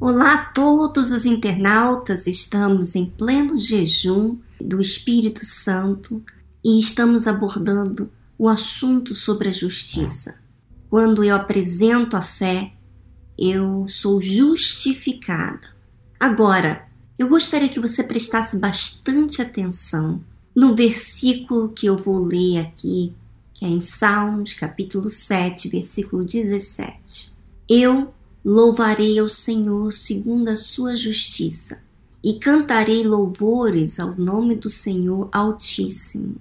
Olá a todos os internautas, estamos em pleno jejum do Espírito Santo e estamos abordando o assunto sobre a justiça. Quando eu apresento a fé, eu sou justificada. Agora, eu gostaria que você prestasse bastante atenção no versículo que eu vou ler aqui, que é em Salmos, capítulo 7, versículo 17. Eu louvarei ao Senhor segundo a sua justiça e cantarei louvores ao nome do Senhor Altíssimo.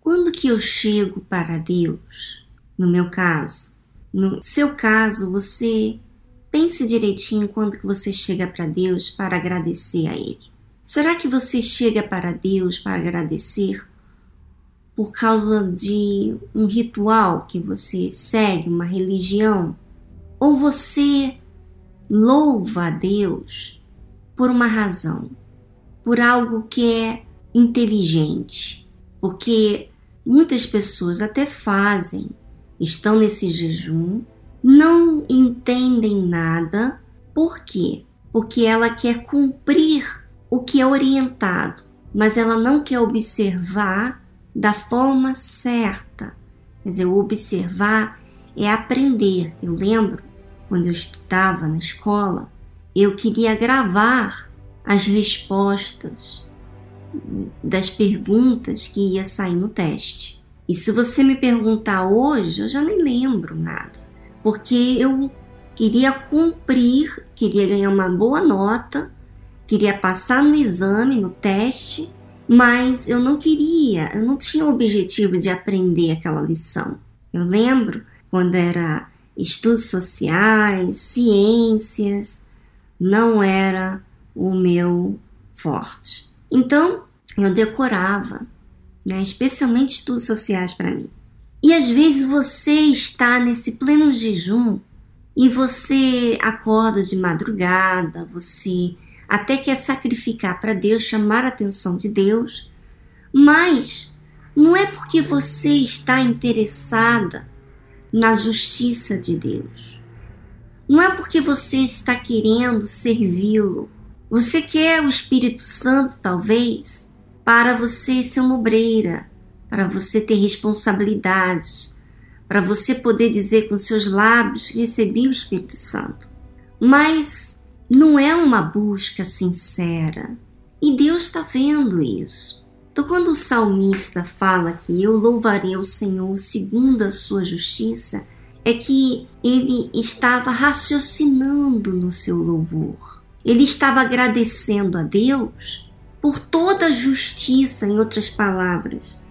Quando que eu chego para Deus? No meu caso, no seu caso, você pense direitinho quando que você chega para Deus para agradecer a Ele. Será que você chega para Deus para agradecer por causa de um ritual que você segue, uma religião? Ou você louva a Deus por uma razão, por algo que é inteligente? Porque muitas pessoas até fazem, estão nesse jejum, não entendem nada. Por quê? Porque ela quer cumprir o que é orientado, mas ela não quer observar da forma certa. Quer dizer, observar é aprender. Eu lembro quando eu estudava na escola, eu queria gravar as respostas das perguntas que ia sair no teste. E se você me perguntar hoje, eu já nem lembro nada, porque eu queria cumprir, queria ganhar uma boa nota, queria passar no exame, no teste, mas eu não queria, eu não tinha o objetivo de aprender aquela lição. Eu lembro quando era estudos sociais, ciências, não era o meu forte. Então, eu decorava, né, especialmente estudos sociais para mim. E às vezes você está nesse pleno jejum e você acorda de madrugada, você até quer sacrificar para Deus, chamar a atenção de Deus, mas não é porque você está interessada na justiça de Deus. Não é porque você está querendo servi-lo. Você quer o Espírito Santo, talvez, para você ser uma obreira, para você ter responsabilidades, para você poder dizer com seus lábios recebi o Espírito Santo. Mas não é uma busca sincera. E Deus está vendo isso. Então, quando o salmista fala que eu louvarei o Senhor segundo a sua justiça, é que ele estava raciocinando no seu louvor. Ele estava agradecendo a Deus por toda a justiça, em outras palavras,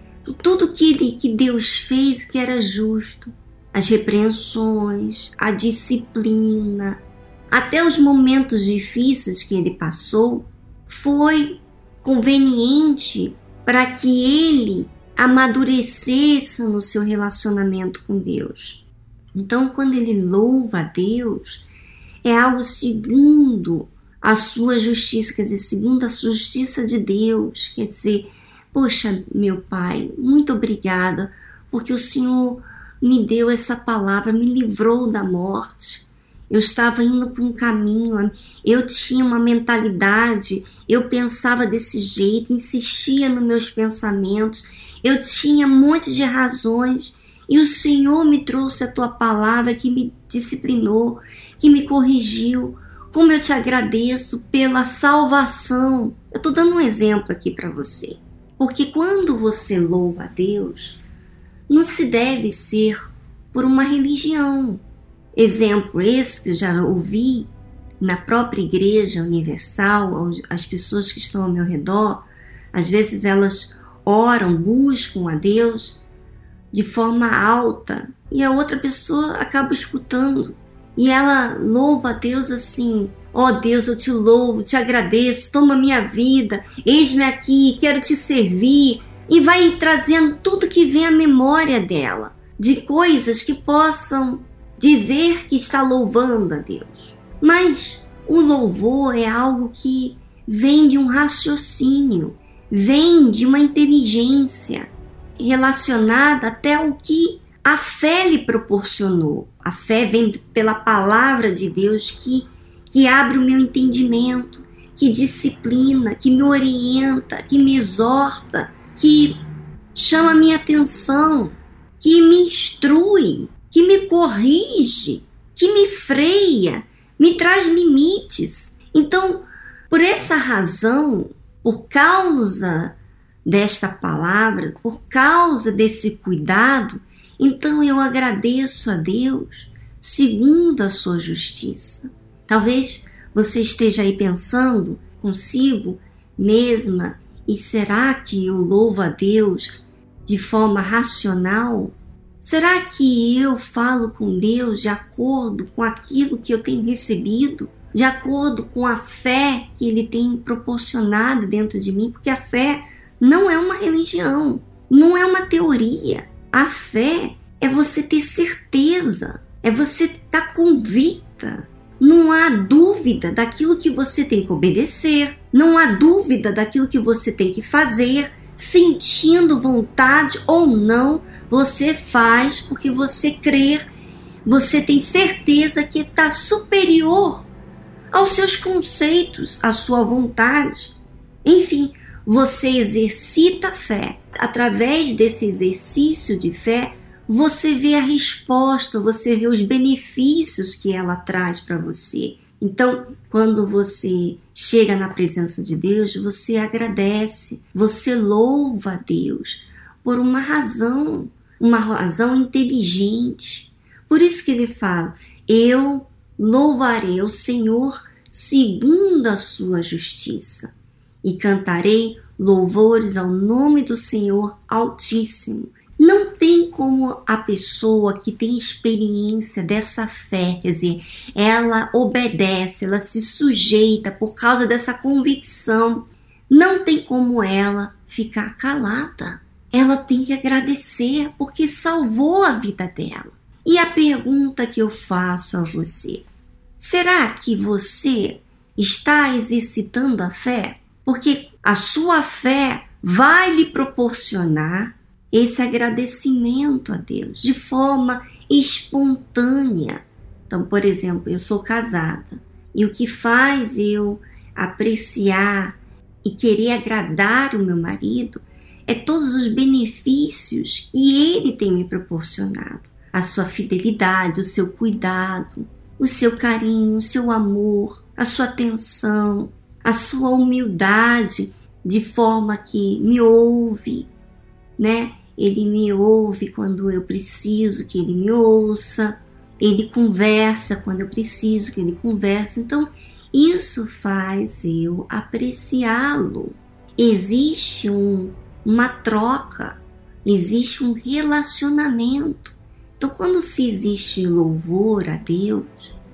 tudo que, ele, que Deus fez que era justo, as repreensões, a disciplina, até os momentos difíceis que ele passou, foi conveniente para que ele amadurecesse no seu relacionamento com Deus. Então, quando ele louva a Deus, é algo segundo a sua justiça, quer dizer, segundo a justiça de Deus. Quer dizer, poxa, meu Pai, muito obrigada, porque o Senhor me deu essa palavra, me livrou da morte eu estava indo por um caminho, eu tinha uma mentalidade, eu pensava desse jeito, insistia nos meus pensamentos, eu tinha um monte de razões e o Senhor me trouxe a tua palavra que me disciplinou, que me corrigiu. Como eu te agradeço pela salvação. Eu estou dando um exemplo aqui para você. Porque quando você louva a Deus, não se deve ser por uma religião, Exemplo esse que eu já ouvi na própria Igreja Universal, as pessoas que estão ao meu redor, às vezes elas oram, buscam a Deus de forma alta e a outra pessoa acaba escutando e ela louva a Deus assim: Ó oh Deus, eu te louvo, te agradeço, toma minha vida, eis-me aqui, quero te servir. E vai trazendo tudo que vem à memória dela, de coisas que possam dizer que está louvando a Deus. Mas o louvor é algo que vem de um raciocínio, vem de uma inteligência relacionada até ao que a fé lhe proporcionou. A fé vem pela palavra de Deus que que abre o meu entendimento, que disciplina, que me orienta, que me exorta, que chama minha atenção, que me instrui, que me corrige, que me freia, me traz limites. Então, por essa razão, por causa desta palavra, por causa desse cuidado, então eu agradeço a Deus segundo a sua justiça. Talvez você esteja aí pensando consigo mesma, e será que eu louvo a Deus de forma racional? Será que eu falo com Deus de acordo com aquilo que eu tenho recebido? De acordo com a fé que Ele tem proporcionado dentro de mim? Porque a fé não é uma religião, não é uma teoria. A fé é você ter certeza, é você estar tá convicta. Não há dúvida daquilo que você tem que obedecer, não há dúvida daquilo que você tem que fazer, sentindo vontade ou não, você faz porque você crê, você tem certeza que está superior aos seus conceitos, à sua vontade. Enfim, você exercita fé. Através desse exercício de fé, você vê a resposta, você vê os benefícios que ela traz para você. Então, quando você chega na presença de Deus, você agradece, você louva a Deus por uma razão, uma razão inteligente. Por isso que ele fala: Eu louvarei o Senhor segundo a sua justiça e cantarei louvores ao nome do Senhor Altíssimo. Não tem como a pessoa que tem experiência dessa fé, quer dizer, ela obedece, ela se sujeita por causa dessa convicção. Não tem como ela ficar calada. Ela tem que agradecer porque salvou a vida dela. E a pergunta que eu faço a você: será que você está exercitando a fé? Porque a sua fé vai lhe proporcionar esse agradecimento a Deus de forma espontânea. Então, por exemplo, eu sou casada e o que faz eu apreciar e querer agradar o meu marido é todos os benefícios que ele tem me proporcionado. A sua fidelidade, o seu cuidado, o seu carinho, o seu amor, a sua atenção, a sua humildade, de forma que me ouve, né? Ele me ouve quando eu preciso que ele me ouça, ele conversa quando eu preciso que ele converse. Então, isso faz eu apreciá-lo. Existe um, uma troca, existe um relacionamento. Então, quando se existe louvor a Deus,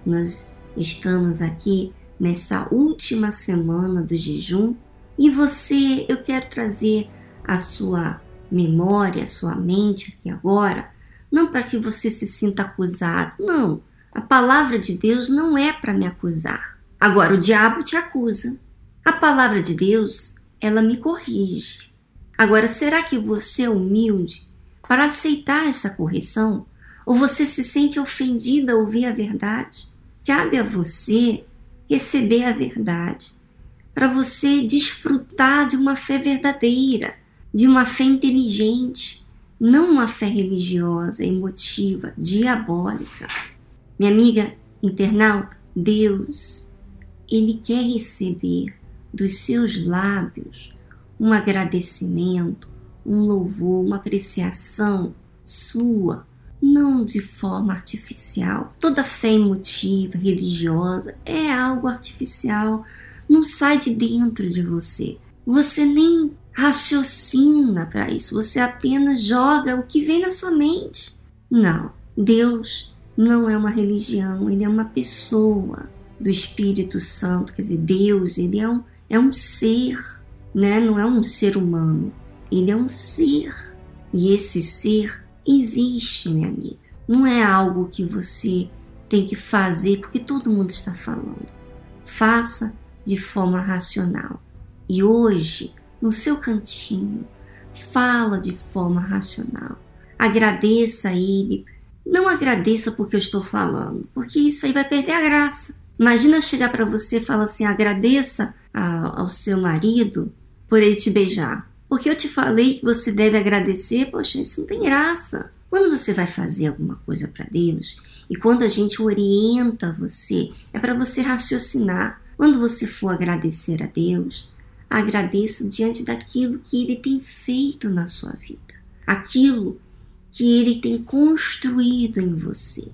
nós estamos aqui nessa última semana do jejum e você, eu quero trazer a sua memória, a sua mente aqui agora, não para que você se sinta acusado, não. A palavra de Deus não é para me acusar. Agora o diabo te acusa. A palavra de Deus, ela me corrige. Agora, será que você é humilde para aceitar essa correção? Ou você se sente ofendida ao ouvir a verdade? Cabe a você receber a verdade, para você desfrutar de uma fé verdadeira, de uma fé inteligente, não uma fé religiosa, emotiva, diabólica. Minha amiga internauta, Deus, Ele quer receber dos seus lábios um agradecimento, um louvor, uma apreciação sua não de forma artificial. Toda fé emotiva, religiosa, é algo artificial, não sai de dentro de você. Você nem raciocina para isso, você apenas joga o que vem na sua mente. Não, Deus não é uma religião, ele é uma pessoa do Espírito Santo, quer dizer, Deus, ele é um, é um ser, né? não é um ser humano, ele é um ser. E esse ser existe, minha amiga. Não é algo que você tem que fazer porque todo mundo está falando. Faça de forma racional. E hoje, no seu cantinho, fala de forma racional. Agradeça a ele. Não agradeça porque eu estou falando, porque isso aí vai perder a graça. Imagina eu chegar para você e falar assim: agradeça ao seu marido por ele te beijar. Porque eu te falei que você deve agradecer, poxa, isso não tem graça. Quando você vai fazer alguma coisa para Deus e quando a gente orienta você, é para você raciocinar. Quando você for agradecer a Deus, agradeça diante daquilo que Ele tem feito na sua vida, aquilo que Ele tem construído em você.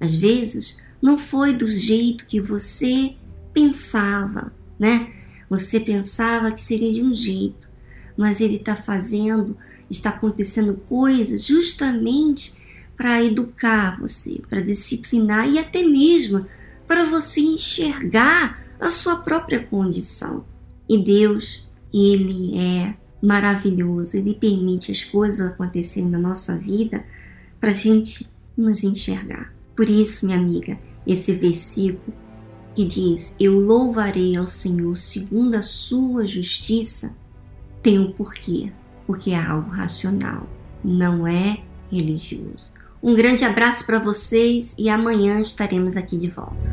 Às vezes, não foi do jeito que você pensava, né? Você pensava que seria de um jeito, mas Ele está fazendo, está acontecendo coisas justamente para educar você, para disciplinar e até mesmo para você enxergar a sua própria condição. E Deus, Ele é maravilhoso, Ele permite as coisas acontecerem na nossa vida para a gente nos enxergar. Por isso, minha amiga, esse versículo que diz: Eu louvarei ao Senhor segundo a sua justiça, tem um porquê, porque é algo racional, não é religioso. Um grande abraço para vocês e amanhã estaremos aqui de volta.